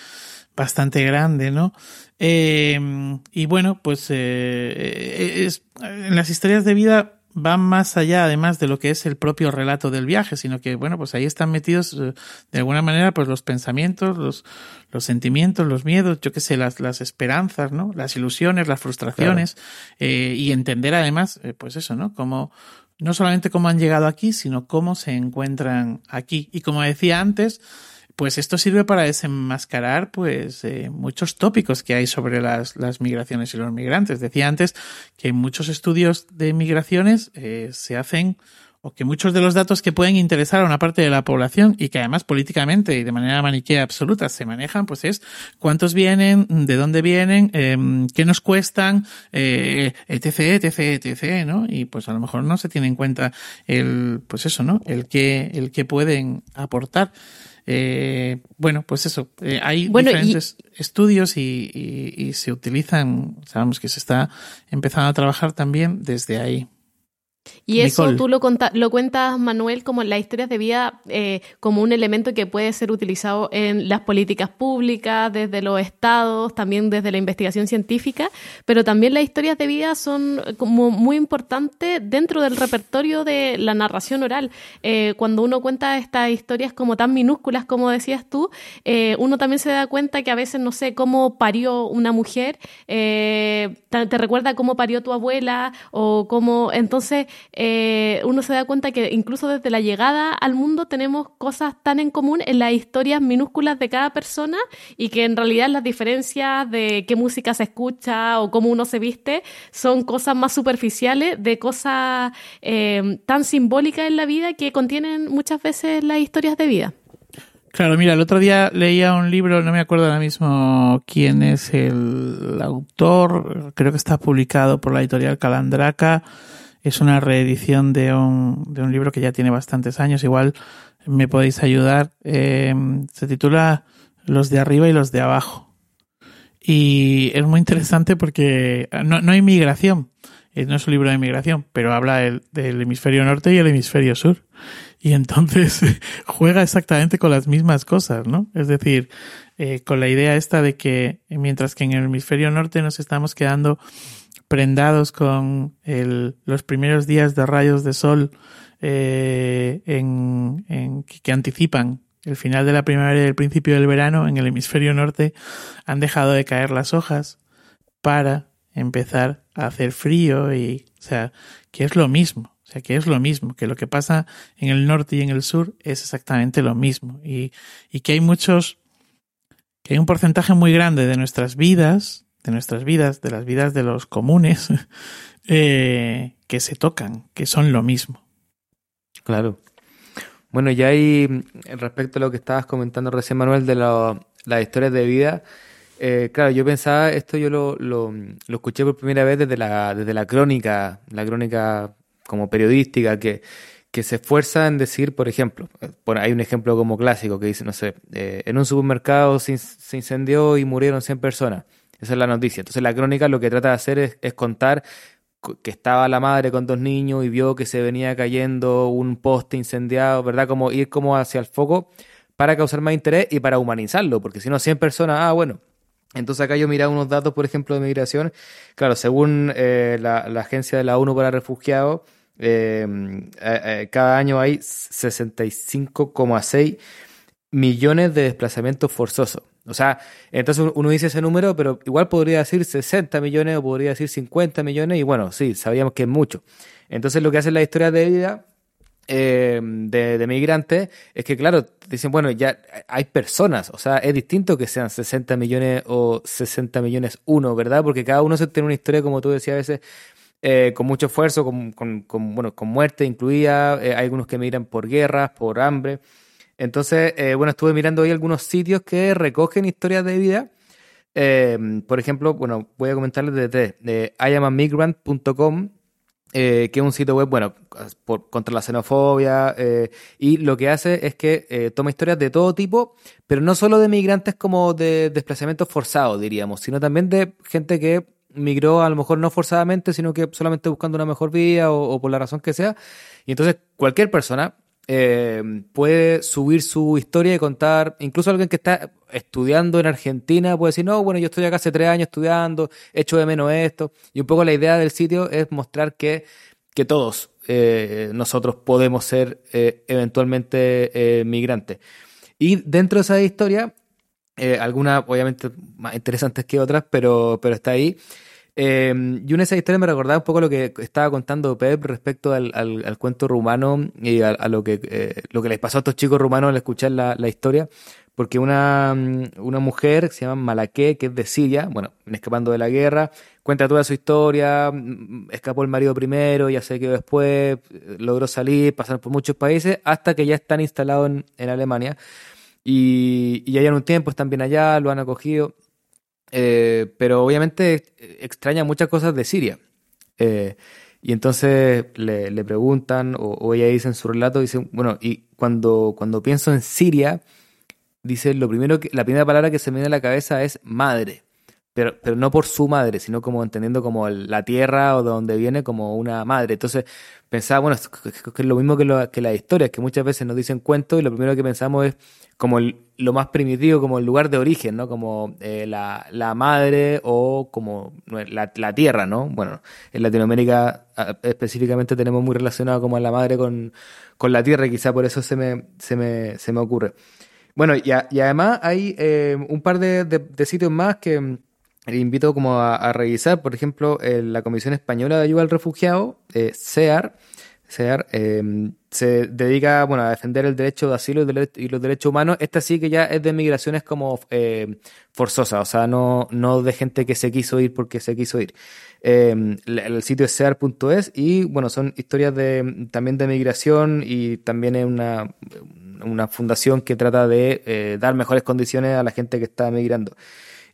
bastante grande, ¿no? Eh, y bueno, pues eh, es, en las historias de vida van más allá, además de lo que es el propio relato del viaje, sino que, bueno, pues ahí están metidos eh, de alguna manera, pues los pensamientos, los, los sentimientos, los miedos, yo qué sé, las, las esperanzas, ¿no? Las ilusiones, las frustraciones, eh, y entender además, eh, pues eso, ¿no? Cómo, no solamente cómo han llegado aquí, sino cómo se encuentran aquí. Y como decía antes, pues esto sirve para desenmascarar pues eh, muchos tópicos que hay sobre las, las, migraciones y los migrantes. Decía antes que muchos estudios de migraciones eh, se hacen o que muchos de los datos que pueden interesar a una parte de la población y que además políticamente y de manera maniquea absoluta se manejan, pues es cuántos vienen, de dónde vienen, eh, qué nos cuestan, eh, etc, etc, etc, ¿no? Y pues a lo mejor no se tiene en cuenta el, pues eso, ¿no? El que, el que pueden aportar. Eh, bueno, pues eso, eh, hay diferentes estudios y, y, se utilizan, sabemos que se está empezando a trabajar también desde ahí. Y eso tú lo, lo, cuentas, Manuel, como las historias de vida eh, como un elemento que puede ser utilizado en las políticas públicas, desde los estados, también desde la investigación científica, pero también las historias de vida son como muy importantes dentro del repertorio de la narración oral. Eh, cuando uno cuenta estas historias como tan minúsculas, como decías tú, eh, uno también se da cuenta que a veces no sé cómo parió una mujer, te, te recuerda cómo parió tu abuela o cómo... Entonces, eh, uno se da cuenta que incluso desde la llegada al mundo tenemos cosas tan en común en las historias minúsculas de cada persona y que en realidad las diferencias de qué música se escucha o cómo uno se viste son cosas más superficiales de cosas eh, tan simbólicas en la vida que contienen muchas veces las historias de vida. Claro, mira, el otro día leía un libro, no me acuerdo ahora mismo quién es el autor, creo que está publicado por la editorial Calandraca, es una reedición de un, de un libro que ya tiene bastantes años. Igual me podéis ayudar. Eh, se titula Los de arriba y los de abajo. Y es muy interesante porque no, no hay migración. Eh, no es un libro de migración, pero habla del, hemisferio norte y el hemisferio sur. Y entonces juega exactamente con las mismas cosas, ¿no? Es decir, eh, con la idea esta de que mientras que en el hemisferio norte nos estamos quedando prendados con el, los primeros días de rayos de sol eh, en, en, que anticipan el final de la primavera y el principio del verano en el hemisferio norte han dejado de caer las hojas para empezar a hacer frío y o sea que es lo mismo o sea que es lo mismo que lo que pasa en el norte y en el sur es exactamente lo mismo. Y, y que hay muchos que hay un porcentaje muy grande de nuestras vidas de nuestras vidas, de las vidas de los comunes, eh, que se tocan, que son lo mismo. Claro. Bueno, ya ahí, respecto a lo que estabas comentando recién, Manuel, de las historias de vida, eh, claro, yo pensaba, esto yo lo, lo, escuché por primera vez desde la, desde la crónica, la crónica como periodística, que, que se esfuerza en decir, por ejemplo, hay un ejemplo como clásico que dice, no sé, eh, en un supermercado se, se, incendió y murieron 100 personas. Esa es la noticia. Entonces la crónica lo que trata de hacer es, contar que estaba la madre con dos niños y vio que se venía cayendo un poste incendiado, ¿verdad? Como ir como hacia el foco para causar más interés y para humanizarlo, porque si no, 100 personas, ah, bueno. Entonces acá yo miraba unos datos, por ejemplo, de migración. Claro, según eh, la, agencia de la ONU para refugiados, eh, eh, cada año hay 65,6 millones de desplazamientos forzosos. O sea, entonces uno dice ese número, pero igual podría decir 60 millones o podría decir 50 millones y bueno, sí, sabíamos que es mucho. Entonces lo que hacen las historias de vida eh, de, migrantes es que, claro, dicen, bueno, ya hay personas, o sea, es distinto que sean 60 millones o 60 millones uno, ¿verdad? Porque cada uno se tiene una historia, como tú decías a veces, eh, con mucho esfuerzo, con, con, bueno, con muerte incluida, eh, hay algunos que migran por guerras, por hambre. Entonces, eh, bueno, estuve mirando hoy algunos sitios que recogen historias de vida. Eh, por ejemplo, bueno, voy a comentarles de, de iamamigrant.com, eh, que es un sitio web, bueno, por, contra la xenofobia, y lo que hace es que toma historias de todo tipo, pero no solo de migrantes como de desplazamientos forzados, diríamos, sino también de gente que migró a lo mejor no forzadamente, sino que solamente buscando una mejor vida o, o por la razón que sea. Y entonces cualquier persona eh, puede subir su historia y contar, incluso alguien que está estudiando en Argentina puede decir, no, bueno, yo estoy acá hace tres años estudiando, echo de menos esto. Y un poco la idea del sitio es mostrar que, que todos eh, nosotros podemos ser eh, eventualmente migrantes. Y dentro de esa historia, algunas obviamente más interesantes que otras, pero, pero está ahí. Eh, y una de esas historias me recordaba un poco lo que estaba contando Pep respecto al, al, cuento rumano y a, lo, que, eh, lo que les pasó a estos chicos rumanos al escuchar la, la historia. Porque una, una mujer que se llama Malaké, que es de Siria, bueno, escapando de la guerra, cuenta toda su historia, mm, escapó el marido primero, ya sé que después logró salir, pasar por muchos países, hasta que ya están instalados en, en Alemania. Y, y ya llevan un tiempo, están bien allá, lo han acogido. Eh, pero obviamente eh, extraña muchas cosas de Siria. Eh, y entonces le, preguntan, o, ella dice en su relato, dice, bueno, y cuando, cuando pienso en Siria, dice, lo primero que, la primera palabra que se me viene a la cabeza es madre. Pero, pero no por su madre, sino como entendiendo como la tierra o de donde viene como una madre. Entonces pensaba, bueno, es, es lo mismo que, lo, que la historia, que muchas veces nos dicen cuentos y lo primero que pensamos es como lo más primitivo, como el lugar de origen, ¿no? Como eh, la, la, madre o como la, la, tierra, ¿no? Bueno, en Latinoamérica específicamente tenemos muy relacionado como a la madre con, con la tierra y quizá por eso se me, se me, se me ocurre. Bueno, y, y además hay eh, un par de, sitios más que invito como a, revisar, por ejemplo, la Comisión Española de Ayuda al Refugiado, eh, CEAR, CEAR eh, se dedica bueno, a defender el derecho de asilo y los derechos humanos. Esta sí que ya es de migraciones como eh, forzosa, o sea, no, de gente que se quiso ir porque se quiso ir. Eh, el sitio es sear.es y bueno, son historias de, también de migración y también es una, una fundación que trata de eh, dar mejores condiciones a la gente que está migrando.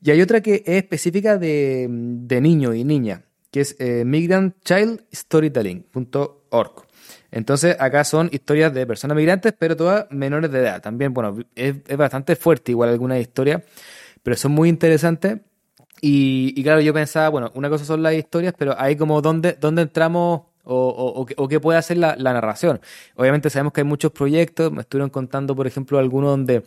Y hay otra que es específica de, de niños y niñas, que es eh, migrantchildstorytelling.org. Entonces, acá son historias de personas migrantes, pero todas menores de edad. También, bueno, es, bastante fuerte igual algunas historias, pero son muy interesantes. Y, y, claro, yo pensaba, bueno, una cosa son las historias, pero hay como dónde, dónde entramos o, o, qué puede hacer la, la, narración. Obviamente sabemos que hay muchos proyectos, me estuvieron contando, por ejemplo, algunos donde,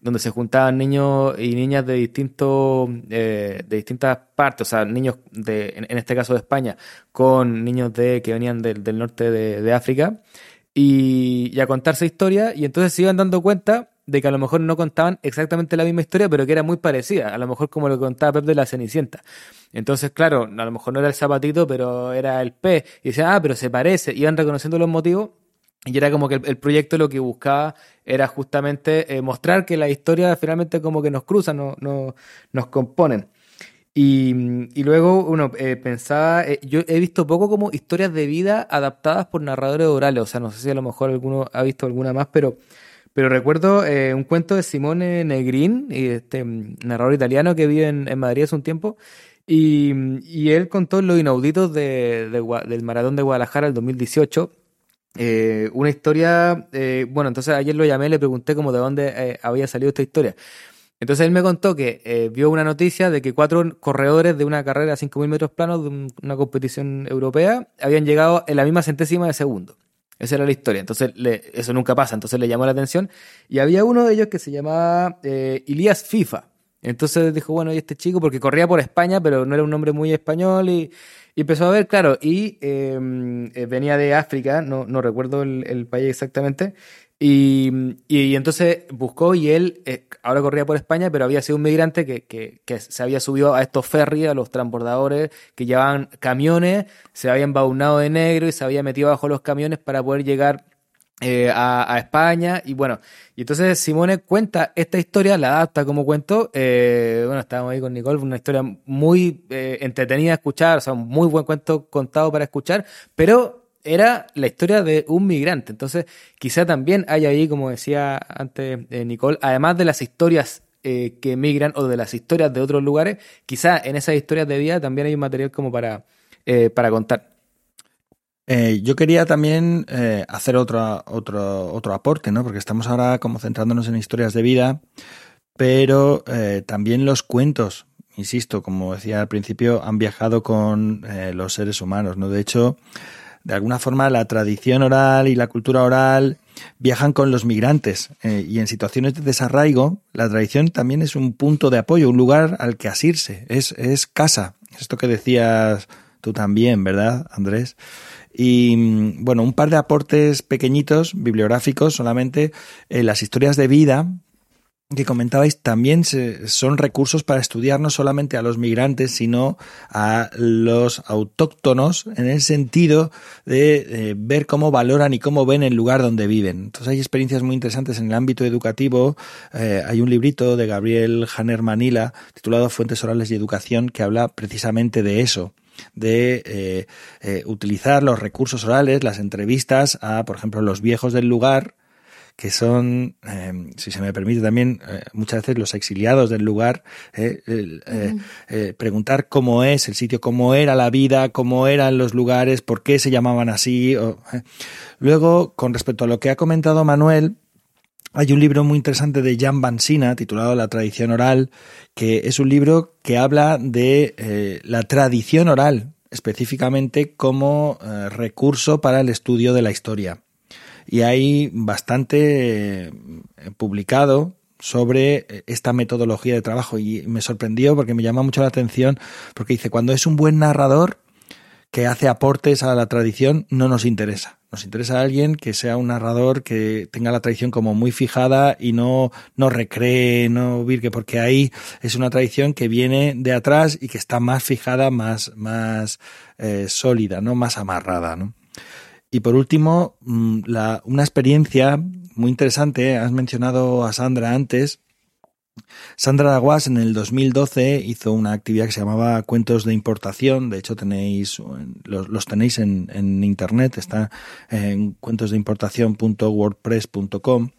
donde se juntaban niños y niñas de distintos eh, de distintas partes, o sea, niños de, en, este caso de España, con niños de que venían del, del norte de, de África, y, y, a contarse historias, y entonces se iban dando cuenta de que a lo mejor no contaban exactamente la misma historia, pero que era muy parecida, a lo mejor como lo contaba Pep de la Cenicienta. Entonces, claro, a lo mejor no era el zapatito, pero era el pez, y decían, ah, pero se parece, iban reconociendo los motivos, y era como que el, proyecto lo que buscaba era justamente eh, mostrar que la historia finalmente como que nos cruzan, no, no, nos componen. Y, y luego uno eh, pensaba, eh, yo he visto poco como historias de vida adaptadas por narradores orales, o sea, no sé si a lo mejor alguno ha visto alguna más, pero pero recuerdo un cuento de Simone Negrin, este mm, narrador italiano que vive en, Madrid hace un tiempo, y, y él contó los inauditos de, del Maratón de Guadalajara el 2018. Eh, una historia, eh, bueno, entonces ayer lo llamé, le pregunté como de dónde eh, había salido esta historia. Entonces él me contó que eh, vio una noticia de que cuatro corredores de una carrera a 5.000 metros planos de una competición europea habían llegado en la misma centésima de segundo. Esa era la historia. Entonces, eso nunca pasa. Entonces le llamó la atención. Y había uno de ellos que se llamaba eh, Ilías FIFA. Entonces dijo, bueno, y este chico, porque corría por España, pero no era un nombre muy español, y, empezó a ver, claro, y em, eh, venía de África, no, no recuerdo el, país exactamente, y, y, entonces buscó y él eh, ahora corría por España, pero había sido un migrante que, que, que, se había subido a estos ferries, a los transbordadores que llevaban camiones, se había embaunado de negro y se había metido bajo los camiones para poder llegar eh, a, España. Y bueno, y entonces Simone cuenta esta historia, la adapta como cuento, eh, bueno, estábamos ahí con Nicole, una historia muy eh, entretenida de escuchar, o sea, un muy buen cuento contado para escuchar, pero era la historia de un migrante, entonces quizá también hay ahí, como decía antes Nicole, además de las historias que migran o de las historias de otros lugares, quizá en esas historias de vida también hay un material como para, para contar. Eh, yo quería también eh, hacer otro, otro, otro aporte, ¿no? Porque estamos ahora como centrándonos en historias de vida, pero eh, también los cuentos, insisto, como decía al principio, han viajado con los seres humanos, ¿no? De hecho, de alguna forma la tradición oral y la cultura oral viajan con los migrantes y en situaciones de desarraigo la tradición también es un punto de apoyo, un lugar al que asirse, es, es casa. Esto que decías tú también, ¿verdad, Andrés? Y mm, bueno, un par de aportes pequeñitos, bibliográficos solamente. Eh, las historias de vida que comentabais también son recursos para estudiar no solamente a los migrantes, sino a los autóctonos en el sentido de, ver cómo valoran y cómo ven el lugar donde viven. Entonces hay experiencias muy interesantes en el ámbito educativo. Eh, hay un librito de Gabriel Janer Manila titulado Fuentes Orales y Educación que habla precisamente de eso de eh, eh, utilizar los recursos orales, las entrevistas a, por ejemplo, los viejos del lugar, que son, eh, si se me permite también, muchas veces los exiliados del lugar, preguntar cómo es el sitio, cómo era la vida, cómo eran los lugares, por qué se llamaban así. Luego, con respecto a lo que ha comentado Manuel, hay un libro muy interesante de Jan Bansina titulado La tradición oral, que es un libro que habla de eh, la tradición oral, específicamente como eh, recurso para el estudio de la historia. Y hay bastante eh, publicado sobre esta metodología de trabajo y me sorprendió porque me llama mucho la atención porque dice, cuando es un buen narrador que hace aportes a la tradición, no nos interesa nos interesa alguien que sea un narrador que tenga la tradición como muy fijada y no, no recree, no virque, porque ahí es una tradición que viene de atrás y que está más fijada, más, más eh, sólida, ¿no? Más amarrada, ¿no? Y por último, mm, la, una experiencia muy interesante, has mencionado a Sandra antes, Sandra Aguas en el 2012 hizo una actividad que se llamaba Cuentos de Importación. De hecho, tenéis los, tenéis en, en, internet, está en cuentosdeimportación.wordpress.com.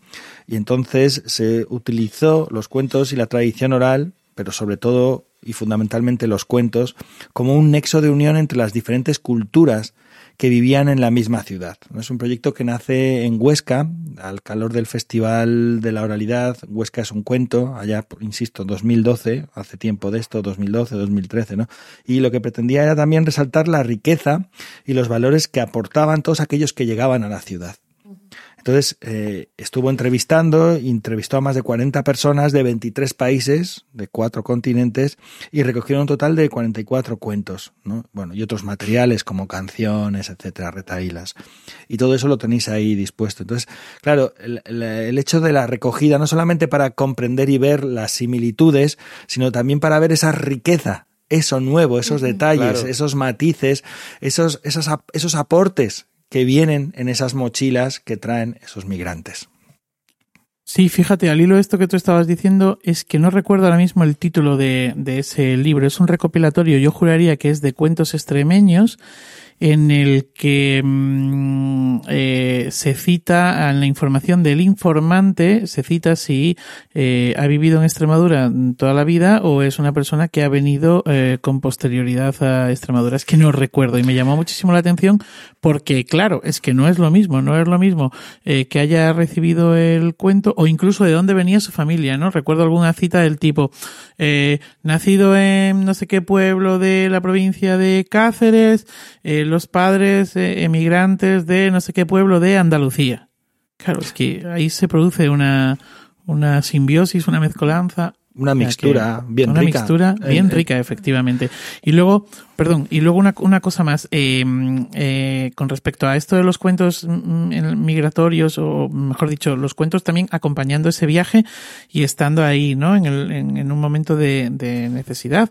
Y entonces se utilizó los cuentos y la tradición oral, pero sobre todo y fundamentalmente los cuentos, como un nexo de unión entre las diferentes culturas que vivían en la misma ciudad. Es un proyecto que nace en Huesca, al calor del Festival de la Oralidad. Huesca es un cuento, allá, insisto, 2012, hace tiempo de esto, 2012, 2013, ¿no? Y lo que pretendía era también resaltar la riqueza y los valores que aportaban todos aquellos que llegaban a la ciudad. Entonces, eh, estuvo entrevistando, entrevistó a más de 40 personas de 23 países, de cuatro continentes, y recogieron un total de 44 cuentos, ¿no? Bueno, y otros materiales como canciones, etcétera, retailas. Y todo eso lo tenéis ahí dispuesto. Entonces, claro, el, hecho de la recogida, no solamente para comprender y ver las similitudes, sino también para ver esa riqueza eso nuevo, esos detalles, esos matices, esos, esos, esos aportes que vienen en esas mochilas que traen esos migrantes. Sí, fíjate, al hilo de esto que tú estabas diciendo, es que no recuerdo ahora mismo el título de, ese libro. Es un recopilatorio, yo juraría que es de cuentos extremeños en el que mm, eh, se cita en la información del informante, se cita si eh, ha vivido en Extremadura toda la vida o es una persona que ha venido eh, con posterioridad a Extremadura. Es que no recuerdo y me llamó muchísimo la atención porque, claro, es que no es lo mismo, no es lo mismo que haya recibido el cuento o incluso de dónde venía su familia, ¿no? Recuerdo alguna cita del tipo, nacido en no sé qué pueblo de la provincia de Cáceres, los padres eh, emigrantes de no sé qué pueblo de Andalucía. Claro, es que ahí se produce una, una simbiosis, una mezcolanza. Una mixtura bien una rica. mixtura bien eh, eh. rica, efectivamente. Y luego, perdón, y luego una, una cosa más, eh, con respecto a esto de los cuentos mm, migratorios, o mejor dicho, los cuentos también acompañando ese viaje y estando ahí, ¿no? En, el, en, en un momento de, de necesidad.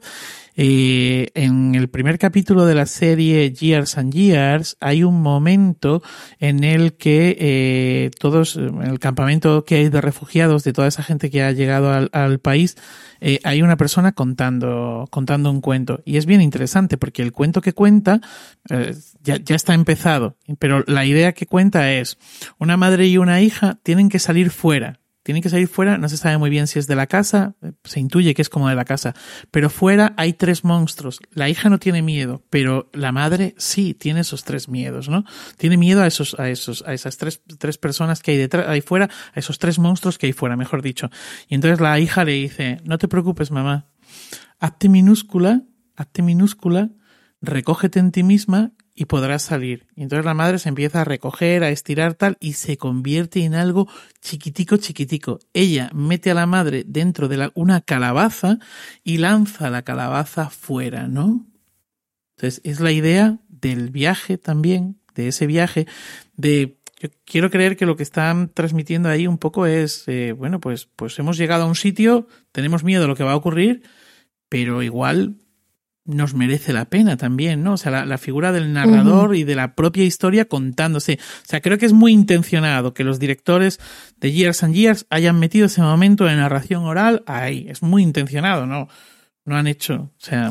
En el primer capítulo de la serie Years and Years hay un momento en el que eh, todos, en el campamento que hay de refugiados, de toda esa gente que ha llegado al, al país, eh, hay una persona contando, contando un cuento. Y es bien interesante porque el cuento que cuenta eh, ya, ya está empezado, pero la idea que cuenta es una madre y una hija tienen que salir fuera tienen que salir fuera, no se sabe muy bien si es de la casa, se intuye que es como de la casa, pero fuera hay tres monstruos. La hija no tiene miedo, pero la madre sí tiene esos tres miedos, ¿no? Tiene miedo a esos, a esos, a esas tres, tres personas que hay detrás, ahí fuera, a esos tres monstruos que hay fuera, mejor dicho. Y entonces la hija le dice, no te preocupes, mamá, hazte minúscula, hazte minúscula, recógete en ti misma y podrás salir. Y entonces la madre se empieza a recoger, a estirar tal y se convierte en algo chiquitico, chiquitico. Ella mete a la madre dentro de la, una calabaza y lanza la calabaza fuera, ¿no? Entonces es la idea del viaje también, de ese viaje, de yo quiero creer que lo que están transmitiendo ahí un poco es, eh, bueno, pues, pues hemos llegado a un sitio, tenemos miedo de lo que va a ocurrir, pero igual nos merece la pena también, ¿no? O sea, la, la figura del narrador uh -huh. y de la propia historia contándose. O sea, creo que es muy intencionado que los directores de Years and Years hayan metido ese momento de narración oral ahí. Es muy intencionado, ¿no? No han hecho, o sea...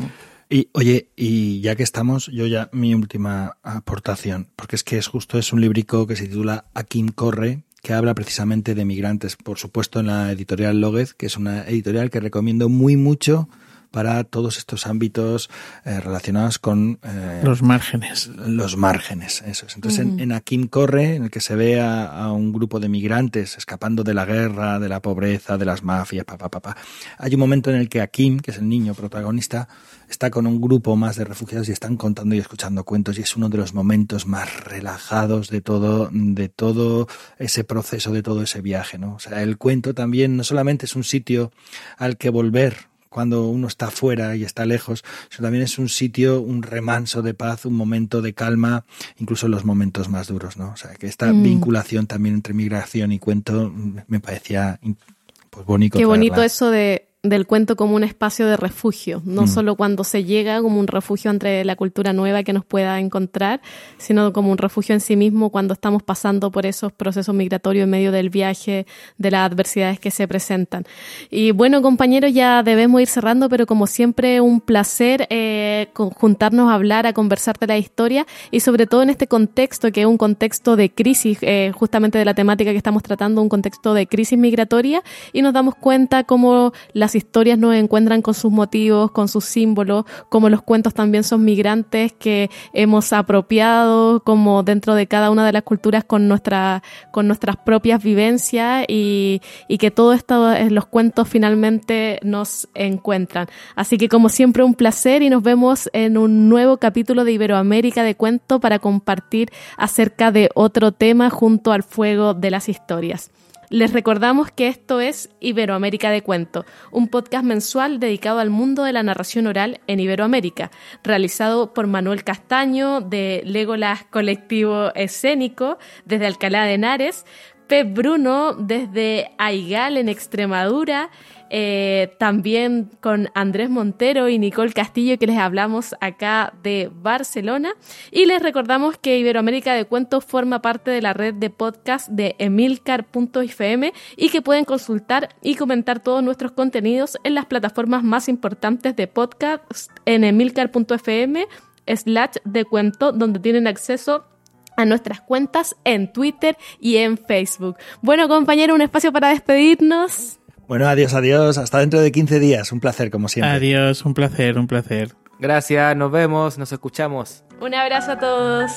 Y oye, y ya que estamos, yo ya mi última aportación, porque es que es justo es un librico que se titula Akim corre, que habla precisamente de migrantes, por supuesto en la editorial Lóguez, que es una editorial que recomiendo muy mucho para todos estos ámbitos eh, relacionados con eh, los márgenes. Los márgenes, eso es. Entonces, uh -huh. en, en, Akim Corre, en el que se ve a, a, un grupo de migrantes escapando de la guerra, de la pobreza, de las mafias, papá, papá, pa, hay un momento en el que Akim, que es el niño protagonista, está con un grupo más de refugiados y están contando y escuchando cuentos y es uno de los momentos más relajados de todo, de todo ese proceso, de todo ese viaje, ¿no? O sea, el cuento también no solamente es un sitio al que volver cuando uno está fuera y está lejos, sino también es un sitio, un remanso de paz, un momento de calma, incluso en los momentos más duros, ¿no? O sea, que esta mm. vinculación también entre migración y cuento me parecía pues bonito. Qué bonito eso de del cuento como un espacio de refugio, no mm. solo cuando se llega como un refugio entre la cultura nueva que nos pueda encontrar, sino como un refugio en sí mismo cuando estamos pasando por esos procesos migratorios en medio del viaje, de las adversidades que se presentan. Y bueno, compañeros, ya debemos ir cerrando, pero como siempre, un placer eh, juntarnos a hablar, a conversar de la historia y sobre todo en este contexto que es un contexto de crisis, eh, justamente de la temática que estamos tratando, un contexto de crisis migratoria y nos damos cuenta cómo las historias nos encuentran con sus motivos, con sus símbolos, como los cuentos también son migrantes que hemos apropiado como dentro de cada una de las culturas con, nuestra, con nuestras propias vivencias y, y que todo esto, los cuentos finalmente nos encuentran. Así que como siempre un placer y nos vemos en un nuevo capítulo de Iberoamérica de Cuento para compartir acerca de otro tema junto al fuego de las historias. Les recordamos que esto es Iberoamérica de Cuento, un podcast mensual dedicado al mundo de la narración oral en Iberoamérica, realizado por Manuel Castaño de Legolas Colectivo Escénico desde Alcalá de Henares, Pep Bruno desde Aigal en Extremadura, eh, también con Andrés Montero y Nicole Castillo que les hablamos acá de Barcelona y les recordamos que Iberoamérica de Cuentos forma parte de la red de podcast de emilcar.fm y que pueden consultar y comentar todos nuestros contenidos en las plataformas más importantes de podcast en emilcar.fm slash de cuento, donde tienen acceso a nuestras cuentas en Twitter y en Facebook. Bueno, compañero, un espacio para despedirnos. Bueno, adiós, adiós. Hasta dentro de 15 días. Un placer, como siempre. Adiós, un placer, un placer. Gracias, nos vemos, nos escuchamos. Un abrazo a todos.